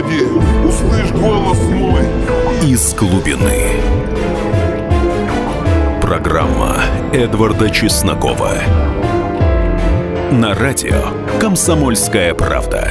Господи, услышь голос мой. Из глубины. Программа Эдварда Чеснокова. На радио «Комсомольская правда».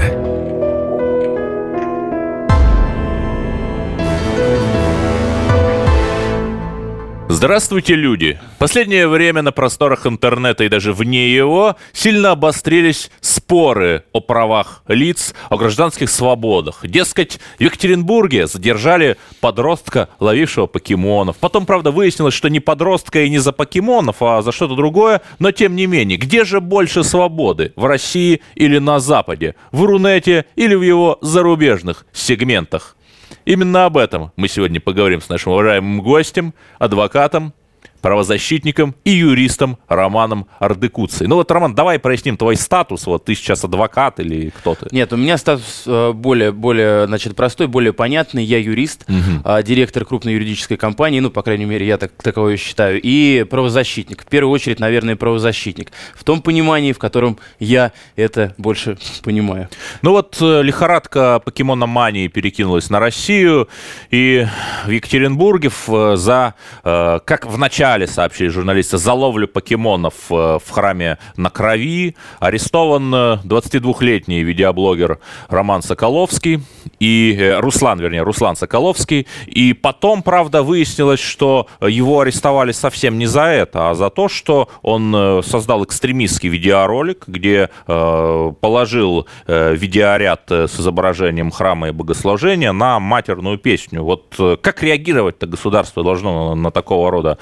Здравствуйте, люди! Последнее время на просторах интернета и даже вне его сильно обострились споры о правах лиц, о гражданских свободах. Дескать, в Екатеринбурге задержали подростка, ловившего покемонов. Потом, правда, выяснилось, что не подростка и не за покемонов, а за что-то другое. Но, тем не менее, где же больше свободы? В России или на Западе? В Рунете или в его зарубежных сегментах? Именно об этом мы сегодня поговорим с нашим уважаемым гостем, адвокатом, правозащитником и юристом Романом Ардыкуцей. Ну вот, Роман, давай проясним твой статус. Вот ты сейчас адвокат или кто ты? Нет, у меня статус э, более, более значит, простой, более понятный. Я юрист, угу. директор крупной юридической компании, ну, по крайней мере, я так, таковой считаю, и правозащитник. В первую очередь, наверное, правозащитник. В том понимании, в котором я это больше понимаю. Ну вот э, лихорадка покемономании перекинулась на Россию, и в Екатеринбурге в, за, как в начале начале, сообщили журналисты, за ловлю покемонов э, в храме на Крови арестован 22-летний э, видеоблогер Роман Соколовский и э, Руслан, вернее, Руслан Соколовский. И потом, правда, выяснилось, что его арестовали совсем не за это, а за то, что он создал экстремистский видеоролик, где положил видеоряд с изображением храма и богослужения на матерную песню. Вот как реагировать-то государство должно на такого рода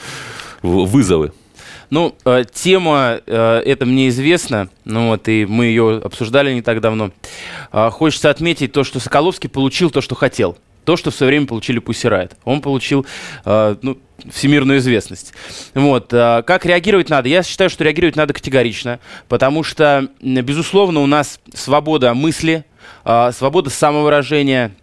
вызовы? Ну, э, тема э, эта мне известна, ну вот, и мы ее обсуждали не так давно. Э, хочется отметить то, что Соколовский получил то, что хотел. То, что в свое время получили Пусирает. Он получил э, ну, всемирную известность. Вот. Как реагировать надо? Я считаю, что реагировать надо категорично, потому что, безусловно, у нас свобода мысли, свобода самовыражения –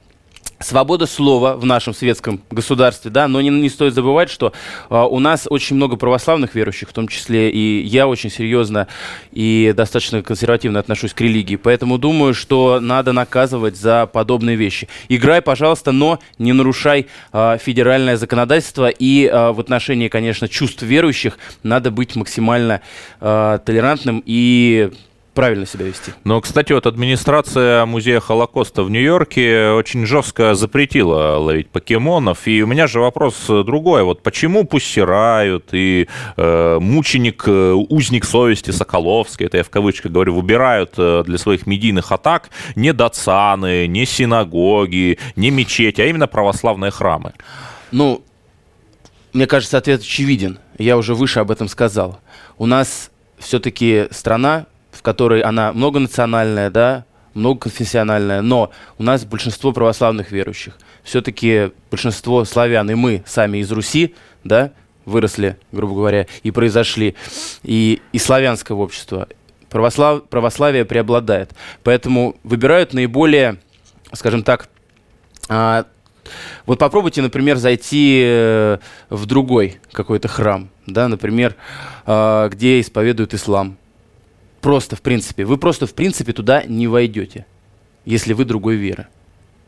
свобода слова в нашем светском государстве, да, но не, не стоит забывать, что э, у нас очень много православных верующих, в том числе и я очень серьезно и достаточно консервативно отношусь к религии, поэтому думаю, что надо наказывать за подобные вещи. Играй, пожалуйста, но не нарушай э, федеральное законодательство и э, в отношении, конечно, чувств верующих надо быть максимально э, толерантным и правильно себя вести. Но, кстати, вот администрация музея Холокоста в Нью-Йорке очень жестко запретила ловить покемонов. И у меня же вопрос другой. Вот почему пустирают и э, мученик, э, узник совести Соколовский, это я в кавычках говорю, выбирают э, для своих медийных атак не дацаны, не синагоги, не мечети, а именно православные храмы? Ну, мне кажется, ответ очевиден. Я уже выше об этом сказал. У нас все-таки страна которой она многонациональная, да, многоконфессиональная, но у нас большинство православных верующих. Все-таки большинство славян, и мы сами из Руси, да, выросли, грубо говоря, и произошли, и, и славянское общество. Православ, православие преобладает. Поэтому выбирают наиболее, скажем так, а, вот попробуйте, например, зайти э, в другой какой-то храм, да, например, э, где исповедуют ислам Просто, в принципе. Вы просто, в принципе, туда не войдете, если вы другой веры.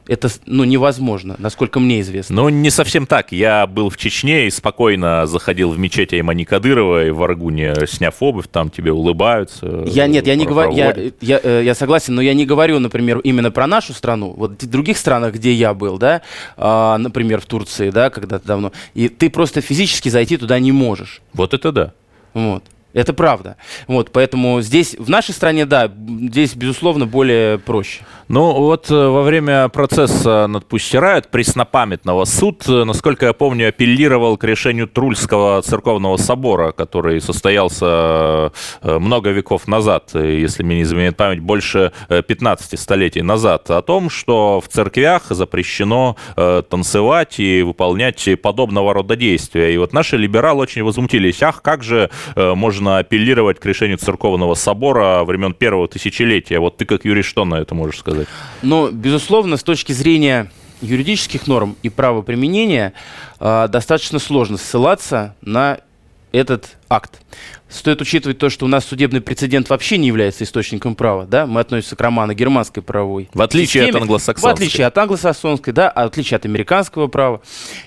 Это ну, невозможно, насколько мне известно. Ну, не совсем так. Я был в Чечне и спокойно заходил в мечеть Аймани Кадырова и в Аргуне, сняв обувь, там тебе улыбаются. Я нет, я не говорю, я, я, э, я согласен, но я не говорю, например, именно про нашу страну. Вот в других странах, где я был, да, а, например, в Турции, да, когда-то давно, и ты просто физически зайти туда не можешь. Вот это да. Вот. Это правда. Вот, поэтому здесь, в нашей стране, да, здесь, безусловно, более проще. Ну, вот э, во время процесса над Пустирает преснопамятного суд, э, насколько я помню, апеллировал к решению Трульского церковного собора, который состоялся э, много веков назад, если мне не изменяет память, больше 15 столетий назад, о том, что в церквях запрещено танцевать и выполнять подобного рода действия. И вот наши либералы очень возмутились. Ах, как же можно можно апеллировать к решению церковного собора времен первого тысячелетия. Вот ты как юрист что на это можешь сказать? Ну, безусловно, с точки зрения юридических норм и правоприменения э, достаточно сложно ссылаться на этот акт. Стоит учитывать то, что у нас судебный прецедент вообще не является источником права, да, мы относимся к романо-германской правовой В отличие от системе, англосаксонской. В отличие от англосаксонской, да, в отличие от американского права.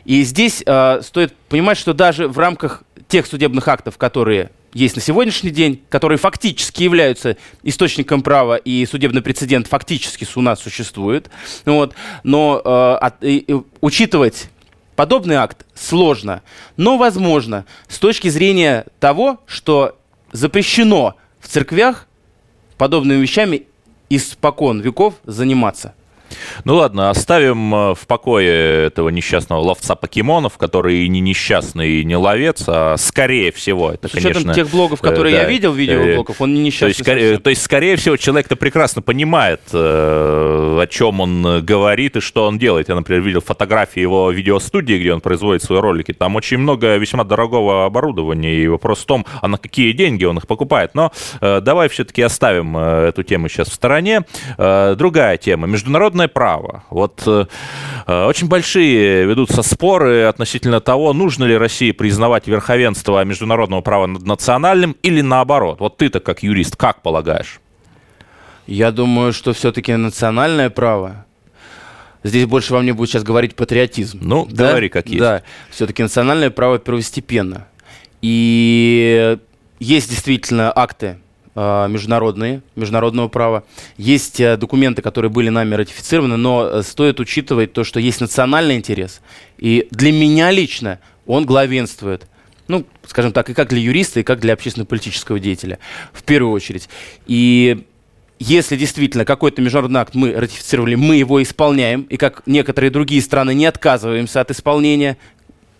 И здесь э, стоит понимать, что даже в рамках тех судебных актов, которые есть на сегодняшний день, которые фактически являются источником права, и судебный прецедент фактически у нас существует, вот, но э, от- и учитывать подобный акт сложно, но возможно с точки зрения того, что запрещено в церквях подобными вещами испокон веков заниматься. Ну ладно, оставим э, в покое этого несчастного ловца покемонов, который и не несчастный, и не ловец, а скорее всего, это, С конечно... тех блогов, э, которые да, я видел, э, видеоблогов, он не То несчастный. есть, скорее, то есть, скорее всего, человек-то прекрасно понимает, э, о чем он э, говорит и что он делает. Я, например, видел фотографии его видеостудии, где он производит свои ролики. Там очень много весьма дорогого оборудования, и вопрос в том, а на какие деньги он их покупает. Но э, давай все-таки оставим э, эту тему сейчас в стороне. Э, другая тема. Международное право. Вот э, э, очень большие ведутся споры относительно того, нужно ли России признавать верховенство международного права над национальным или наоборот. Вот ты-то как юрист, как полагаешь? Я думаю, что все-таки национальное право. Здесь больше во мне будет сейчас говорить патриотизм. Ну, Да? говори как есть. Да, все-таки национальное право первостепенно. И есть действительно акты международные, международного права. Есть э, документы, которые были нами ратифицированы, но э, стоит учитывать то, что есть национальный интерес. И для меня лично он главенствует. Ну, скажем так, и как для юриста, и как для общественно-политического деятеля, в первую очередь. И если действительно какой-то международный акт мы ратифицировали, мы его исполняем, и как некоторые другие страны не отказываемся от исполнения,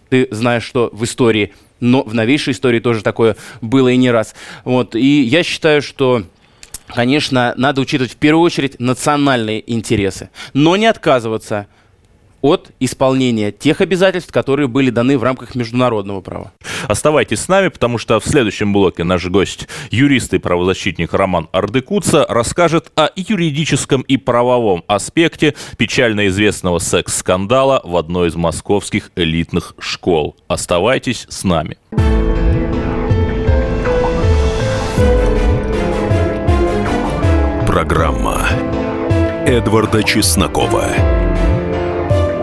ты знаешь, что в истории, но в новейшей истории тоже такое было и не раз. Вот, и я считаю, что Конечно, надо учитывать в первую очередь национальные интересы, но не отказываться от исполнения тех обязательств, которые были даны в рамках международного права. Оставайтесь с нами, потому что в следующем блоке наш гость, юрист и правозащитник Роман Ардыкуца, расскажет о юридическом и правовом аспекте печально известного секс-скандала в одной из московских элитных школ. Оставайтесь с нами. Программа Эдварда Чеснокова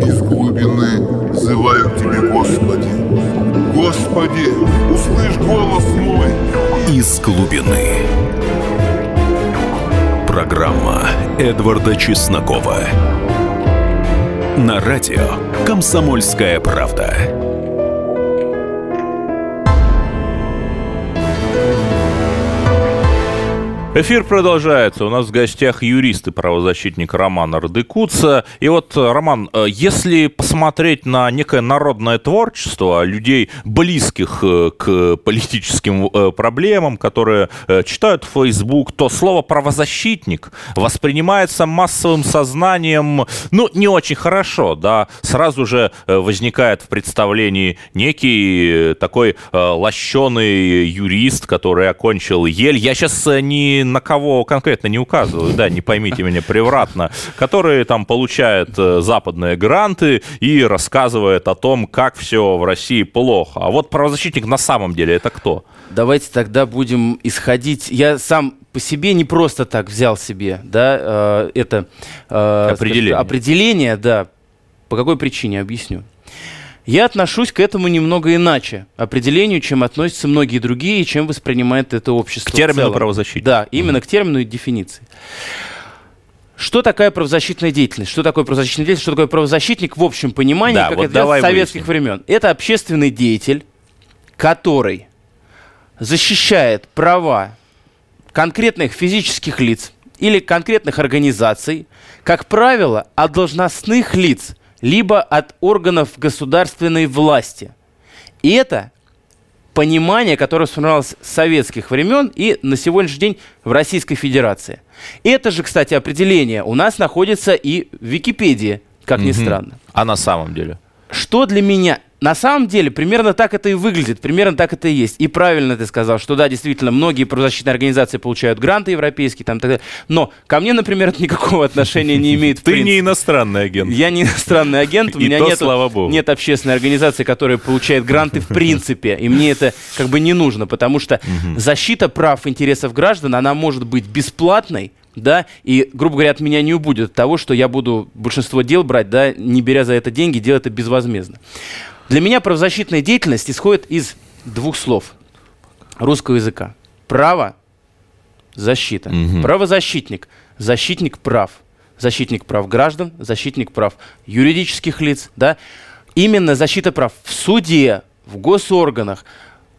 Из глубины взываю к тебе, Господи. Господи, услышь голос мой. «Из глубины». Программа Эдварда Чеснокова. На радио «Комсомольская правда». Эфир продолжается. У нас в гостях юрист и правозащитник Роман Ардыкуца. И вот, э, Роман, э, если посмотреть на некое народное творчество людей, близких э, к политическим проблемам, которые читают Facebook, то слово «правозащитник» воспринимается массовым сознанием, ну, не очень хорошо, да. Сразу же возникает в представлении некий такой лощеный юрист, который окончил Ель. Я сейчас ни на кого конкретно не указываю, да, не поймите меня превратно, который там получает э, западные гранты и рассказывает о том, как все в России плохо. А вот правозащитник на самом деле это кто? Давайте тогда будем исходить. Я сам по себе не просто так взял себе, да, э, это э, Определение. скажем, определение, да. По какой причине объясню? Я отношусь к этому немного иначе определению, чем относятся многие другие, и чем воспринимает это общество. К термину целом. правозащитник. Да, именно к термину и дефиниции. Что такая правозащитная деятельность? Что такое правозащитная деятельность? Что такое правозащитник в общем понимании, Да, как вот это давай советских выясним. времен? Это общественный деятель, который защищает права конкретных физических лиц или конкретных организаций, как правило, от должностных лиц, либо от органов государственной власти. И это понимание, которое сформировалось с советских времен и на сегодняшний день в Российской Федерации. Это же, кстати, определение у нас находится и в Википедии, как ни Мгм. странно. А на самом деле? Что для меня? На самом деле, примерно так это и выглядит, примерно так это и есть. И правильно ты сказал, что да, действительно, многие правозащитные организации получают гранты европейские, там, так далее. но ко мне, например, это никакого отношения не имеет Ты не иностранный агент. Я не иностранный агент, у меня нет, нет общественной организации, которая получает гранты в принципе, и мне это как бы не нужно, потому что защита прав интересов граждан, она может быть бесплатной, да, и, грубо говоря, от меня не убудет того, что я буду большинство дел брать, да, не беря за это деньги, делать это безвозмездно. Для меня правозащитная деятельность исходит из двух слов русского языка. Право, защита. Мгм. Правозащитник, защитник прав. Защитник прав граждан, защитник прав юридических лиц, да. Именно защита прав в суде, в госорганах,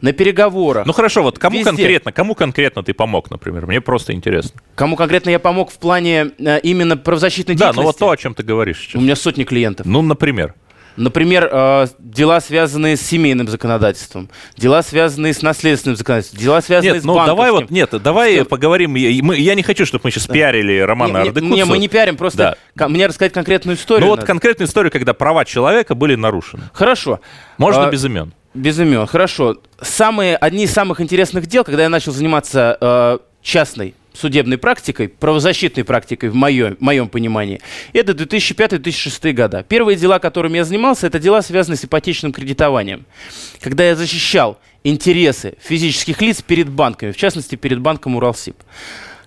на переговорах. Ну хорошо, вот кому Везде. конкретно, кому конкретно ты помог, например? Мне просто интересно. Кому конкретно я помог в плане э, именно правозащитной Да, ну деятельности? вот то, о чем ты говоришь У сейчас. меня сотни клиентов. Ну, например. Например, э, дела, связанные с семейным законодательством, дела, связанные с наследственным законодательством, дела, связанные Нет, с ну давай вот, банковским. нет, давай Что? поговорим. Я, мы- я не хочу, чтобы мы сейчас пиарили Романа Не, не, мы не пиарим, просто Да. мне рассказать конкретную историю. Ну вот надо. конкретная история, когда права человека были нарушены. Хорошо. Можно А, без имен. Без имен, хорошо. Самые, одни из самых интересных дел, когда я начал заниматься э, частной судебной практикой, правозащитной практикой в моем, моем понимании, это 2005-2006 года. Первые дела, которыми я занимался, это дела, связанные с ипотечным кредитованием. Когда я защищал интересы физических лиц перед банками, в частности, перед банком Уралсиб.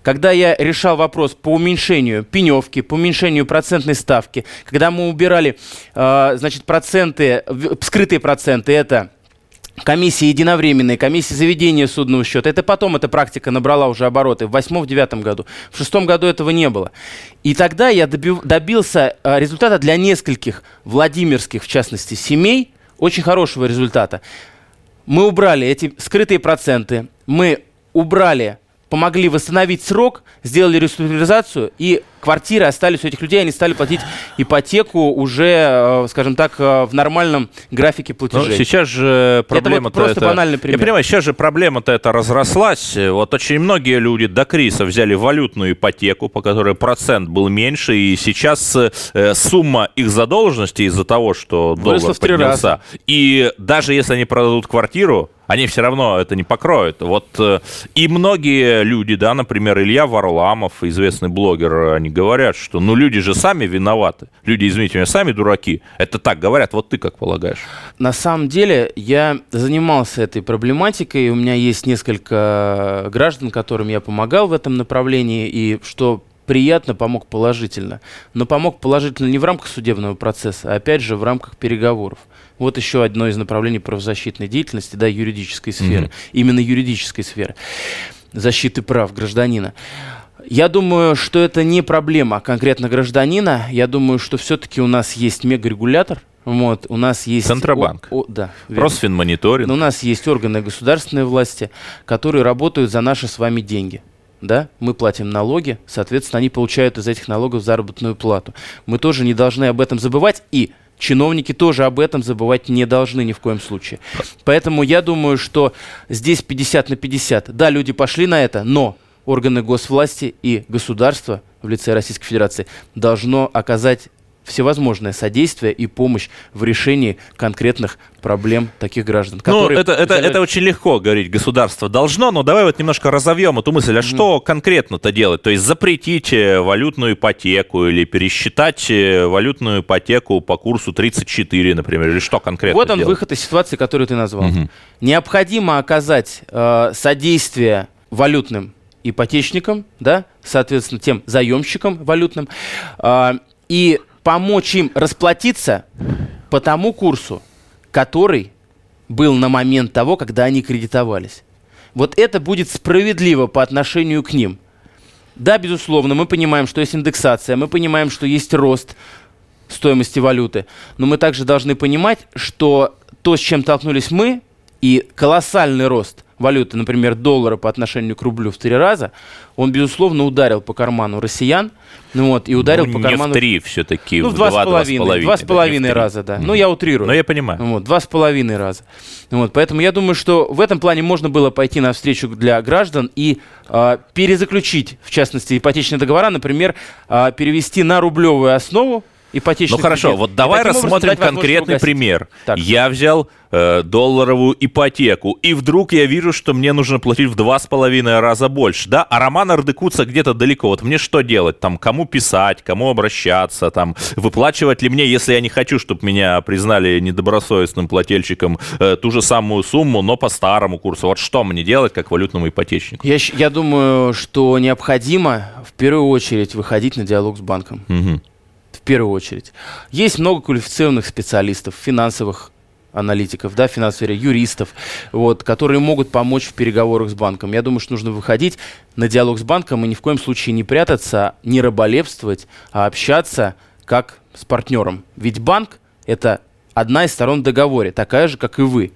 Когда я решал вопрос по уменьшению пеневки, по уменьшению процентной ставки, когда мы убирали, э, значит, проценты, скрытые проценты, это комиссии единовременные, комиссии заведения судного счета. Это потом эта практика набрала уже обороты в восьмом-девятом году. В шестом году этого не было. И тогда я добив- добился э, результата для нескольких владимирских, в частности, семей, очень хорошего результата. Мы убрали эти скрытые проценты, мы убрали, помогли восстановить срок, сделали реструктуризацию, и квартиры остались у этих людей, они стали платить ипотеку уже, э, скажем так, э, в нормальном графике Ну, платежей. сейчас же проблема-то просто это- банальный пример. Я понимаю, сейчас же проблема-то это разрослась. Вот очень многие люди до кризиса взяли валютную ипотеку, по которой процент был меньше, и сейчас э, сумма их задолженности из-за того, что доллар Выросла в три поднялся, и даже если они продадут квартиру, они все равно это не покроют. Вот э, и многие люди, да, например, Илья Варламов, известный блогер, они говорят, что ну люди же сами виноваты. Люди, извините меня, сами дураки. Это так говорят. Вот ты как полагаешь? На самом деле я занимался этой проблематикой, у меня есть несколько граждан, которым я помогал в этом направлении, и что приятно, помог положительно. Но помог положительно не в рамках судебного процесса, а опять же в рамках переговоров. Вот еще одно из направлений правозащитной деятельности, да, юридической сферы. Мгм. Именно юридической сферы. Защиты прав гражданина. Я думаю, что это не проблема конкретно гражданина. Я думаю, что все-таки у нас есть мегарегулятор. Вот, у нас есть... Центробанк. О- о- да. Росфинмониторинг. Но у нас есть органы государственной власти, которые работают за наши с вами деньги. Да? Мы платим налоги, соответственно, они получают из этих налогов заработную плату. Мы тоже не должны об этом забывать, и чиновники тоже об этом забывать не должны ни в коем случае. Поэтому я думаю, что здесь 50 на 50. Да, люди пошли на это, но органы госвласти и государство в лице Российской Федерации должно оказать всевозможное содействие и помощь в решении конкретных проблем таких граждан. Ну, это, это, это очень легко говорить, государство должно, но давай вот немножко разовьем эту мысль. А что конкретно-то делать? То есть запретить валютную ипотеку или пересчитать э, валютную ипотеку по курсу 34, например, или что конкретно Вот он делать? выход из ситуации, которую ты назвал. Мгм. Необходимо оказать э, содействие валютным ипотечникам, да, соответственно, тем заемщикам валютным, э, и помочь им расплатиться по тому курсу, который был на момент того, когда они кредитовались. Вот это будет справедливо по отношению к ним. Да, безусловно, мы понимаем, что есть индексация, мы понимаем, что есть рост стоимости валюты, но мы также должны понимать, что то, с чем столкнулись мы, и колоссальный рост валюты, например, доллара по отношению к рублю в три раза, он, безусловно, ударил по карману россиян, ну вот, и ударил ну, по карману... в три все-таки, Ну, в два, с половиной, два с половиной раза, да. Ну, я утрирую. Ну, я понимаю. Вот, два с половиной раза. Вот, поэтому я думаю, что в этом плане можно было пойти навстречу для граждан и э, перезаключить, в частности, ипотечные договора, например, э, перевести на рублевую основу ипотечный Ну хорошо, кредит. вот давай рассмотрим конкретный пример. Так. Я взял э, долларовую ипотеку, и вдруг я вижу, что мне нужно платить в два с половиной раза больше, да? А Роман Ардыкуца где-то далеко. Вот мне что делать? Там, кому писать, кому обращаться, там, выплачивать ли мне, если я не хочу, чтобы меня признали недобросовестным плательщиком, э, ту же самую сумму, но по старому курсу. Вот что мне делать, как валютному ипотечнику? Я, я думаю, что необходимо в первую очередь выходить на диалог с банком. Мгм. Первую очередь. Есть много квалифицированных специалистов, финансовых аналитиков, да, финансовых юристов, вот, которые могут помочь в переговорах с банком. Я думаю, что нужно выходить на диалог с банком и ни в коем случае не прятаться, не раболепствовать, а общаться как с партнером. Ведь банк – это одна из сторон в договоре, такая же, как и вы.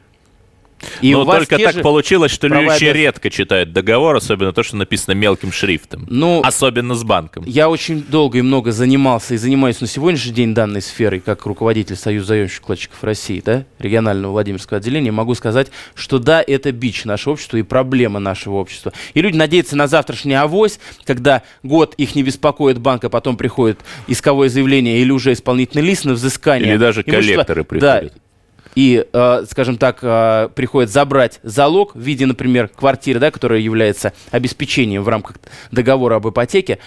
И Но только так же получилось, что люди очень редко читают договор, особенно то, что написано мелким шрифтом. Ну, Особенно с банком. Я очень долго и много занимался и занимаюсь на сегодняшний день данной сферой, как руководитель Союза заемщиков вкладчиков России, да, регионального Владимирского отделения, могу сказать, что да, это бич нашего общества и проблема нашего общества. И люди надеются на завтрашний авось, когда год их не беспокоит банк, а потом приходит исковое заявление или уже исполнительный лист на взыскание. Или даже коллекторы Да, приходят. И, э, скажем так, э, приходит забрать залог в виде, например, квартиры, да, которая является обеспечением в рамках договора об ипотеке,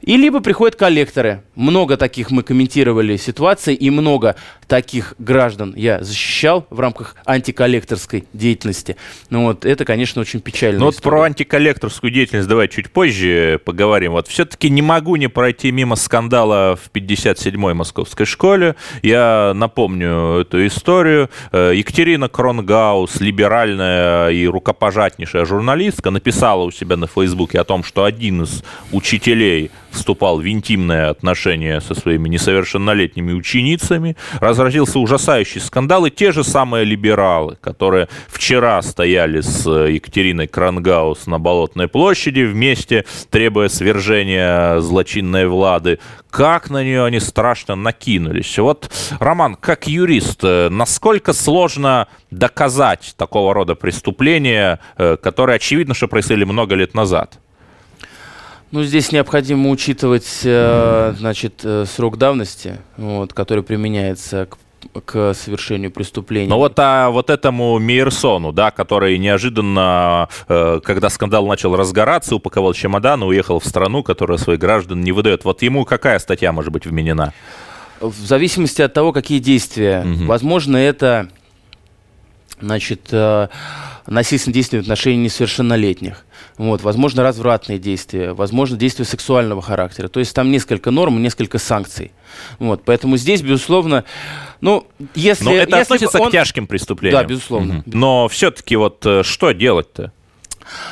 и либо приходят коллекторы. Много таких мы комментировали ситуаций, и много таких граждан я защищал в рамках антиколлекторской деятельности. Ну вот, это, конечно, очень печально. Ну вот про антиколлекторскую деятельность давай чуть позже поговорим. Вот все-таки не могу не пройти мимо скандала в 57-й московской школе. Я напомню эту историю. Э, Екатерина Кронгаус, либеральная и рукопожатнейшая журналистка, написала у себя на Фейсбуке о том, что один из учителей вступал в интимное отношение со своими несовершеннолетними ученицами. Разразился ужасающий скандал, и те же самые либералы, которые вчера стояли с э, Екатериной Крангаус на Болотной площади вместе, требуя свержения злочинной влады, как на нее они страшно накинулись. Вот, Роман, как юрист, э, насколько сложно доказать такого рода преступления, э, которые, очевидно, что происходили много лет назад? Ну, здесь необходимо учитывать, э, значит, э, срок давности, вот, который применяется к к совершению преступления. Но вот, а, вот этому Мейерсону, да, который неожиданно, э, когда скандал начал разгораться, упаковал чемодан и уехал в страну, которая своих граждан не выдает. Вот ему какая статья может быть вменена? В зависимости от того, какие действия. Мгм. Возможно, это значит, э, насильственные действия в отношении несовершеннолетних. Вот, возможно, развратные действия, возможно, действия сексуального характера. То есть там несколько норм несколько санкций. Вот, поэтому здесь, безусловно, ну, если... Но это если относится он- к тяжким преступлениям. Да, безусловно. Мгм. Но все-таки вот э, что делать-то?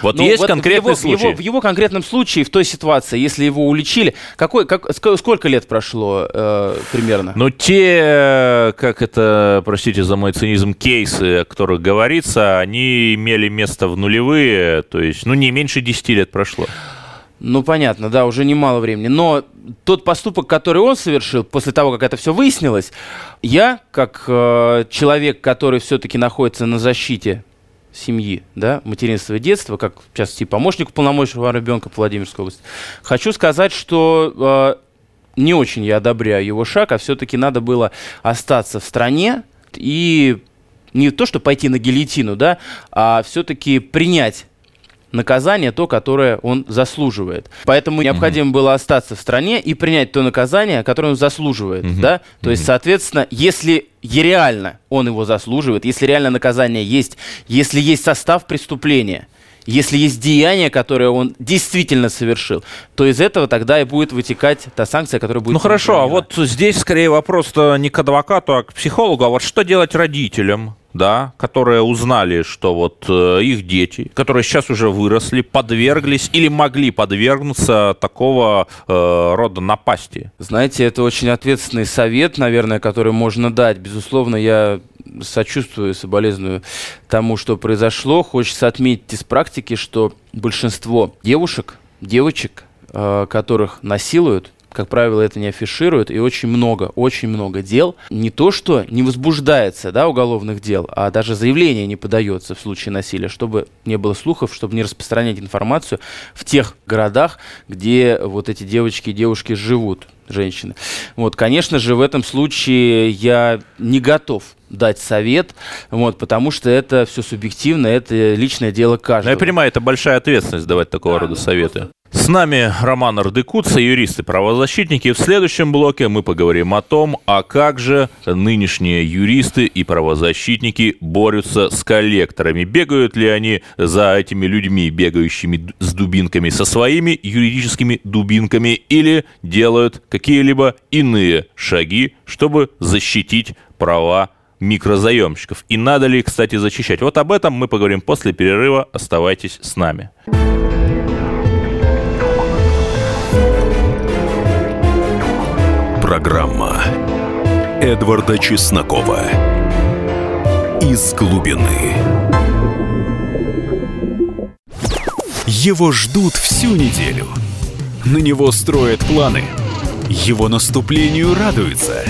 Вот Ну, есть вот конкретный в его, случай. его- в его конкретном случае, в той ситуации, если его уличили, какой, как, ск- сколько лет прошло э, примерно? Но те, э, как это, простите за мой цинизм, кейсы, о которых говорится, они имели место в нулевые, то есть, ну, не меньше 10 лет прошло. Ну, понятно, да, уже немало времени. Но тот поступок, который он совершил после того, как это все выяснилось, я, как э, человек, который все-таки находится на защите семьи, да, материнства и детства, как, в частности, помощник полномочного ребенка по Владимирской области, хочу сказать, что э, не очень я одобряю его шаг, а все-таки надо было остаться в стране и не то, что пойти на гильотину, да, а все-таки принять наказание, то, которое он заслуживает. Поэтому необходимо было остаться в стране и принять то наказание, которое он заслуживает. Мгм. Да? То есть, соответственно, если реально он его заслуживает, если реально наказание есть, если есть состав преступления, если есть деяние, которое он действительно совершил, то из этого тогда и будет вытекать та санкция, которая будет... Ну хорошо, а вот здесь скорее вопрос-то не к адвокату, а к психологу. А вот что делать родителям? Да, которые узнали, что вот э, их дети, которые сейчас уже выросли, подверглись или могли подвергнуться такого э, рода напасти? Знаете, это очень ответственный совет, наверное, который можно дать. Безусловно, я сочувствую, соболезную тому, что произошло. Хочется отметить из практики, что большинство девушек, девочек, э, которых насилуют, как правило, это не афишируют, и очень много, очень много дел. Не то, что не возбуждается, да, уголовных дел, а даже заявление не подается в случае насилия, чтобы не было слухов, чтобы не распространять информацию в тех городах, где вот эти девочки и девушки живут, женщины. Вот, конечно же, в этом случае я не готов дать совет, вот, потому что это все субъективно, это личное дело Ну, каждого. я понимаю, это большая ответственность давать такого рода советы. С нами Роман Ардыкуца, юрист и правозащитники. В следующем блоке мы поговорим о том, а как же нынешние юристы и правозащитники борются с коллекторами. Бегают ли они за этими людьми, бегающими с дубинками, со своими юридическими дубинками, или делают какие-либо иные шаги, чтобы защитить права микрозаемщиков. И надо ли кстати, защищать? Вот об этом мы поговорим после перерыва. Оставайтесь с нами. Программа Эдварда Чеснокова «Из глубины». Его ждут всю неделю. На него строят планы. Его наступлению радуются.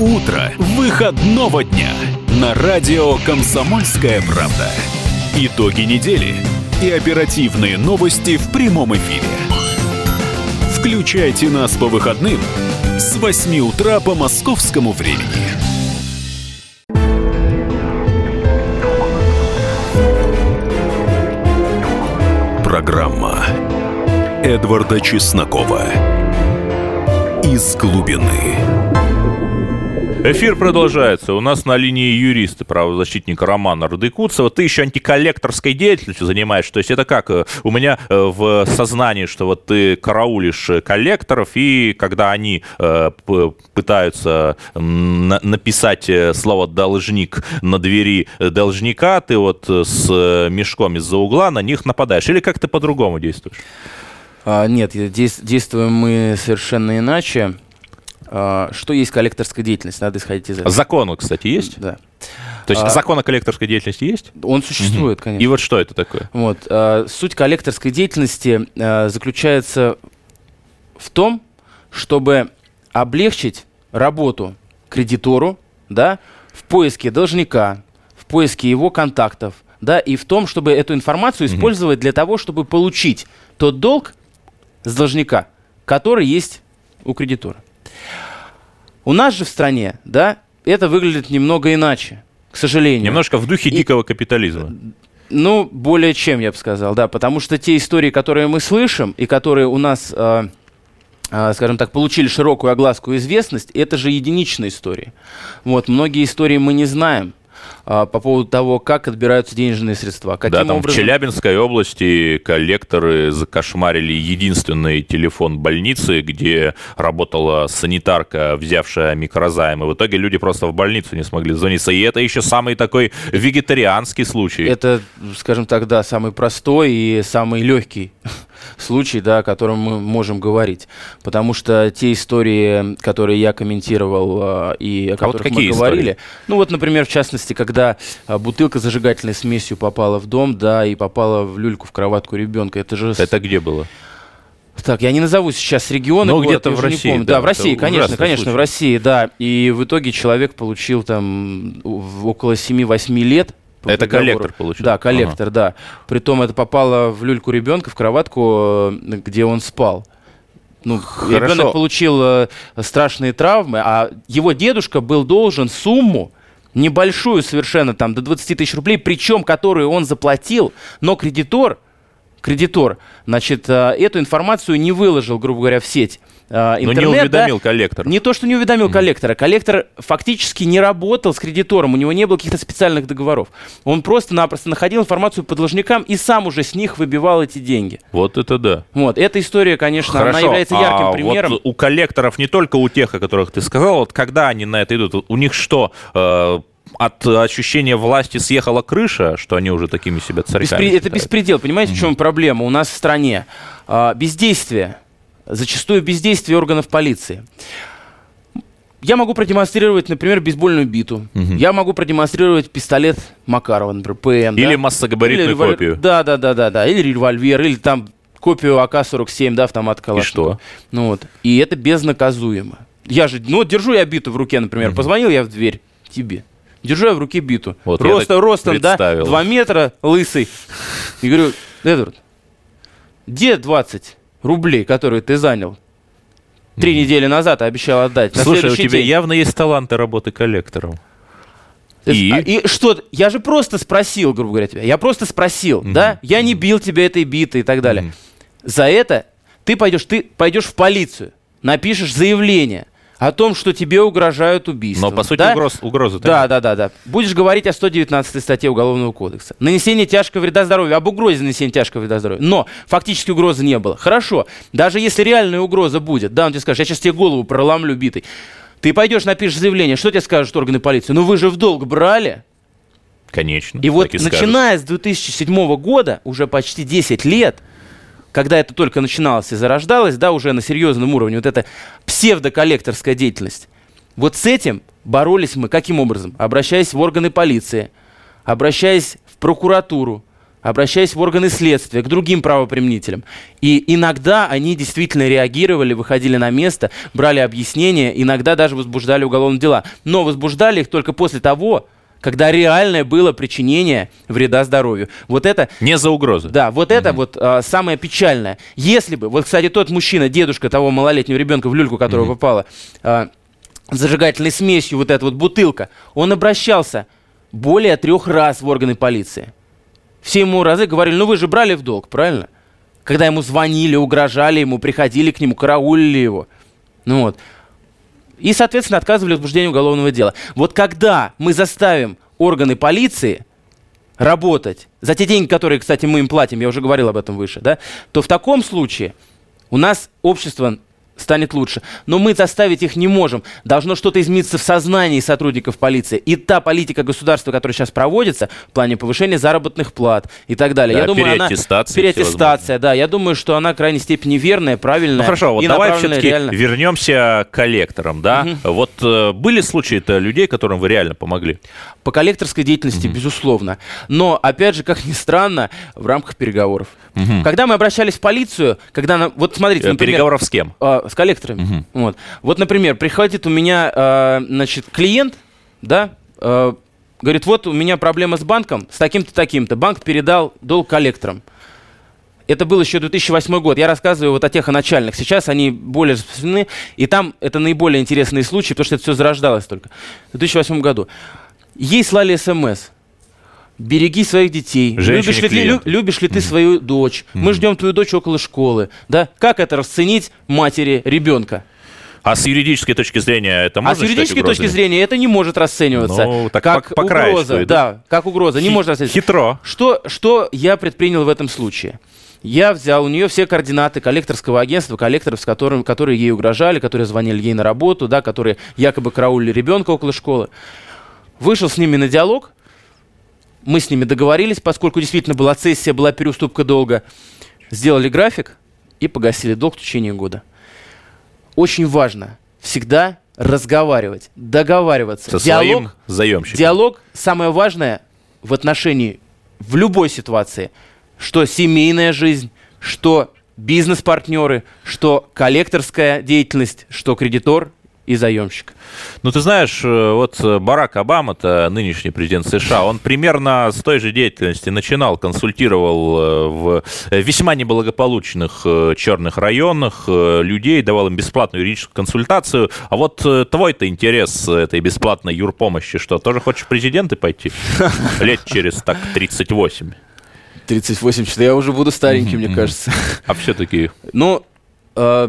Утро выходного дня на радио «Комсомольская правда». Итоги недели и оперативные новости в прямом эфире. Включайте нас по выходным с 8 утра по московскому времени. Программа Эдварда Чеснокова «Из глубины». Эфир продолжается. У нас на линии юриста, правозащитник Роман Ардыкуцева. Ты еще антиколлекторской деятельностью занимаешься. То есть это как? э, У меня э, в сознании, что вот ты караулишь э, коллекторов, и когда они пытаются написать слово «должник» на двери должника, ты вот с мешком из-за угла на них нападаешь. Или как ты по-другому действуешь? А, нет, действуем мы совершенно иначе. А, что есть коллекторская деятельность? Надо исходить из этого. Закон, кстати, есть? Да. То есть А- закон о коллекторской деятельности есть? Он существует, конечно. И вот что это такое? Вот, а, суть коллекторской деятельности а, заключается в том, чтобы облегчить работу кредитору, да, в поиске должника, в поиске его контактов, да, и в том, чтобы эту информацию использовать для того, чтобы получить тот долг с должника, который есть у кредитора. У нас же в стране, да, это выглядит немного иначе, к сожалению. Немножко в духе И- дикого капитализма. Ну, более чем, я бы сказал, да, потому что те истории, которые мы слышим и которые у нас, э, э, скажем так, получили широкую огласку и известность, это же единичные истории. Вот, многие истории мы не знаем по поводу того, как отбираются денежные средства, каким да, там образом... в Челябинской области коллекторы закошмарили единственный телефон больницы, где работала санитарка, взявшая микрозайм. И в итоге люди просто в больницу не смогли звониться. И это еще самый такой вегетарианский случай. Это, скажем так, да, самый простой и самый легкий случай, да, о котором мы можем говорить. Потому что те истории, которые я комментировал а, и о А вот которых мы говорили, ну вот, например, в частности, когда а, бутылка с зажигательной смесью попала в дом, да, и попала в люльку, в кроватку ребенка, это же... Это где было? Так, я не назову сейчас регионы, Ну, город, где-то в уже не России, помню. да, Да, в России, конечно, конечно, случай. в России, да. И в итоге человек получил там около 7-8 лет. По Это приговору. коллектор получил? Да, коллектор, да. Притом это попало в люльку ребенка, в кроватку, э, где он спал. Ну, Хорошо. ребенок получил э, страшные травмы, а его дедушка был должен сумму небольшую совершенно, там, до 20 тысяч рублей, причем которую он заплатил, но кредитор, кредитор, значит, э, эту информацию не выложил, грубо говоря, в сеть. Э, Но не интернет, да. уведомил коллектор. Не то, что не уведомил коллектора. Коллектор фактически не работал с кредитором, у него не было каких-то специальных договоров. Он просто-напросто находил информацию по должникам и сам уже с них выбивал эти деньги. Вот это да. Вот, эта история, конечно, она Хорошо, является ярким а примером. Вот у коллекторов не только у тех, о которых ты сказал, вот когда они на это идут, у них что, э, от ощущения власти съехала крыша, что они уже такими себя царьками Беспре- Это беспредел. Понимаете, в чем проблема у нас в стране? А, бездействие. Зачастую бездействие органов полиции. Я могу продемонстрировать, например, бейсбольную биту. Я могу продемонстрировать пистолет Макарова, например, ПМ. Или да? массогабаритную Или револьвер- копию. Да, да, да, да, да. Или револьвер, или там копию АК-47, да, автомат Калашникова. что? Ну вот. И это безнаказуемо. Я же, ну, держу я биту в руке, например, позвонил я в дверь тебе. Держу я в руке биту. Вот Роста, так ростом, да, представил. 2 метра, лысый. И говорю, Эдвард, где 20 рублей, которые ты занял? Три недели назад обещал отдать. На Слушай, у тебя день. явно есть таланты работы коллектором. То есть, И? а, и что? Я же просто спросил, грубо говоря, тебя. Я просто спросил, да? Я не бил тебя этой битой и так далее. За это ты пойдешь, ты пойдешь в полицию, напишешь заявление о том, что тебе угрожают убийством. Но, по сути, да? угроз, угрозы Да, да, да, да. Будешь говорить о 119 статье Уголовного кодекса. Нанесение тяжкого вреда здоровью, об угрозе нанесения тяжкого вреда здоровью. Но фактически угрозы не было. Хорошо, даже если реальная угроза будет, да, он тебе скажет, я сейчас тебе голову проломлю битой. Ты пойдешь, напишешь заявление, что тебе скажут органы полиции? Ну вы же в долг брали. Конечно. И вот скажут. начиная с 2007 года, уже почти 10 лет, когда это только начиналось и зарождалось, да, уже на серьезном уровне, вот эта псевдоколлекторская деятельность, вот с этим боролись мы каким образом? Обращаясь в органы полиции, обращаясь в прокуратуру, обращаясь в органы следствия, к другим правоприменителям. И иногда они действительно реагировали, выходили на место, брали объяснения, иногда даже возбуждали уголовные дела. Но возбуждали их только после того, когда реальное было причинение вреда здоровью. Вот это Не за угрозы. да, вот это вот а, самое печальное. Если бы, вот, кстати, тот мужчина, дедушка того малолетнего ребенка, в люльку которого попала а, зажигательной смесью, вот эта вот бутылка, он обращался более трех раз в органы полиции. Все ему разы говорили, ну вы же брали в долг, правильно? Когда ему звонили, угрожали ему, приходили к нему, караулили его. Ну вот. И, соответственно, отказывали в возбуждении уголовного дела. Вот когда мы заставим органы полиции работать за те деньги, которые, кстати, мы им платим, я уже говорил об этом выше, да, то в таком случае у нас общество станет лучше. Но мы заставить их не можем. Должно что-то измениться в сознании сотрудников полиции. И та политика государства, которая сейчас проводится в плане повышения заработных плат и так далее. Да, я думаю, она... переаттестации Переаттестация, да. Я думаю, что она в крайней степени верная, правильная. Ну хорошо, вот и давай все-таки реально. вернемся к коллекторам, да? Вот э, были случаи-то людей, которым вы реально помогли? По коллекторской деятельности, безусловно. Но, опять же, как ни странно, в рамках переговоров. Когда мы обращались в полицию, когда... на- Вот смотрите, Э, например... Переговоров с кем? А, с коллекторами. Вот. вот, например, приходит у меня, а, значит, клиент, да, а, говорит, вот у меня проблема с банком, с таким-то, таким-то. Банк передал долг коллекторам. Это был еще 2008 год. Я рассказываю вот о техоначальных. Сейчас они более распространены, и там это наиболее интересные случаи, потому что это все зарождалось только в 2008 году. Ей слали смс. Береги своих детей. Женщине Любишь ли, ты, лю- любишь ли ты свою дочь? Мы ждем твою дочь около школы. Да? Как это расценить матери ребенка? А с юридической точки зрения это можно а с юридической точки зрения это не может расцениваться Ну, так как по- по угроза. Да, как угроза. Не Хи- может расцениваться. Хитро. Что, что я предпринял в этом случае? Я взял у нее все координаты коллекторского агентства, коллекторов, с которым, которые ей угрожали, которые звонили ей на работу, да, которые якобы караулили ребенка около школы. Вышел с ними на диалог. Мы с ними договорились, поскольку действительно была цессия, была переуступка долга. Сделали график и погасили долг в течение года. Очень важно всегда разговаривать, договариваться. Со диалог, своим заемщиком. Диалог самое важное в отношении в любой ситуации, что семейная жизнь, что бизнес-партнеры, что коллекторская деятельность, что кредитор и заемщик. Ну, ты знаешь, э, вот э, Барак Обама, это нынешний президент США, он примерно с той же деятельности начинал, консультировал э, в весьма неблагополучных черных районах людей, давал им бесплатную юридическую консультацию. А вот твой-то интерес этой бесплатной юрпомощи, что, тоже хочешь в президенты пойти? Лет через, так, 38. 38, что я уже буду старенький, мне кажется. А все-таки Ну, э,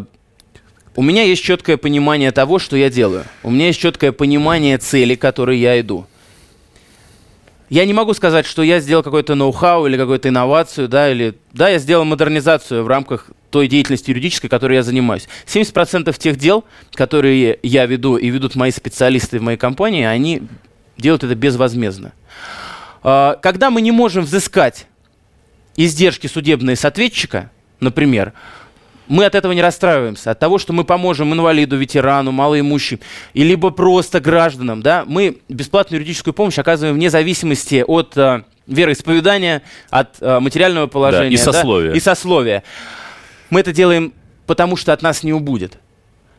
у меня есть четкое понимание того, что я делаю. У меня есть четкое понимание цели, к которой я иду. Я не могу сказать, что я сделал какой-то ноу-хау или какую-то инновацию, да, или... Да, я сделал модернизацию в рамках той деятельности юридической, которой я занимаюсь. 70% тех дел, которые я веду и ведут мои специалисты в моей компании, они делают это безвозмездно. А, когда мы не можем взыскать издержки судебные с ответчика, например, мы от этого не расстраиваемся. От того, что мы поможем инвалиду, ветерану, малоимущим, и либо просто гражданам, да, мы бесплатную юридическую помощь оказываем вне зависимости от э, вероисповедания, от э, материального положения. Да, и сословия. Да, и сословия. Мы это делаем, потому что от нас не убудет.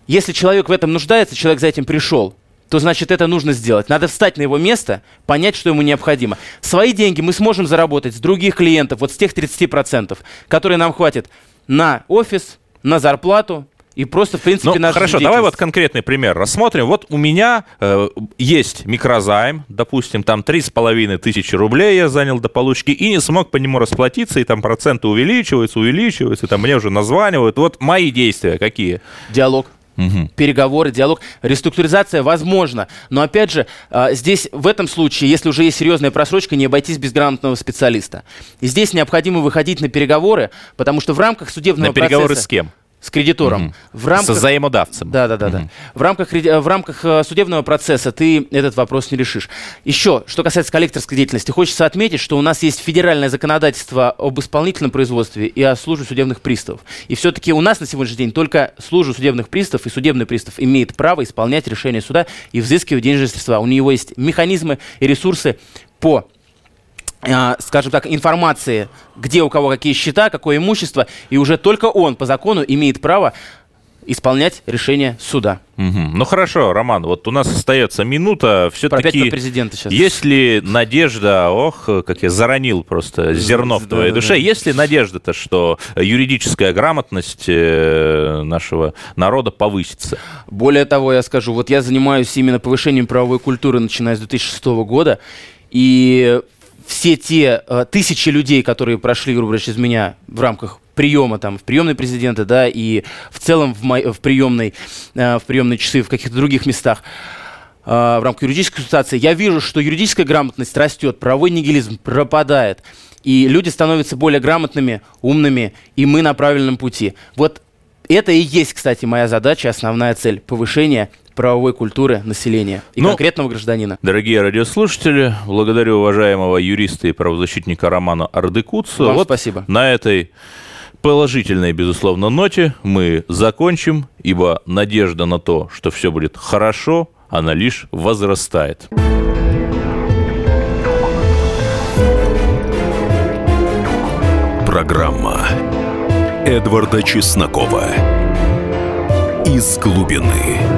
Если человек в этом нуждается, человек за этим пришел, то значит это нужно сделать. Надо встать на его место, понять, что ему необходимо. Свои деньги мы сможем заработать с других клиентов, вот с тех 30%, которые нам хватит на офис, на зарплату, и просто, в принципе, ну, нашу хорошо, давай вот конкретный пример рассмотрим. Вот у меня э, есть микрозайм, допустим, там три с половиной тысячи рублей я занял до получки и не смог по нему расплатиться, и там проценты увеличиваются, увеличиваются, и там мне уже названивают. Вот мои действия какие? Диалог. Угу. Переговоры, диалог, реструктуризация возможно. Но опять же, а, здесь в этом случае, если уже есть серьезная просрочка, не обойтись без грамотного специалиста. И здесь необходимо выходить на переговоры, потому что в рамках судебного на переговоры процесса... с кем? С кредитором. Угу. В рамках... С взаимодавцем. Да, да, да, да. В рамках, в рамках э, судебного процесса ты этот вопрос не решишь. Еще, что касается коллекторской деятельности, хочется отметить, что у нас есть федеральное законодательство об исполнительном производстве и о службе судебных приставов. И все-таки у нас на сегодняшний день только служба судебных приставов и судебный пристав имеет право исполнять решение суда и взыскивать денежные средства. У него есть механизмы и ресурсы по скажем так, информации, где у кого какие счета, какое имущество, и уже только он по закону имеет право исполнять решение суда. Угу. Ну хорошо, Роман, вот у нас остается минута. Все-таки президента сейчас. Есть ли надежда, ох, как я заронил просто зерно в твоей душе, есть ли надежда-то, что юридическая грамотность э, нашего народа повысится? Более того, я скажу, вот я занимаюсь именно повышением правовой культуры, начиная с 2006 года, и все те э, тысячи людей, которые прошли, грубо говоря, через меня в рамках приема там в приемной президента, да, и в целом в, в приемной, э, в приемной часы в каких-то других местах э, в рамках юридической консультации, я вижу, что юридическая грамотность растет, правовой нигилизм пропадает, и люди становятся более грамотными, умными, и мы на правильном пути. Вот это и есть, кстати, моя задача, основная цель повышения правовой культуры населения и ну, конкретного гражданина. Дорогие радиослушатели, благодарю уважаемого юриста и правозащитника Романа Ардыкуцу. Вам вот спасибо. На этой положительной, безусловно, ноте мы закончим, ибо надежда на то, что все будет хорошо, она лишь возрастает. Программа Эдварда Чеснокова «Из глубины».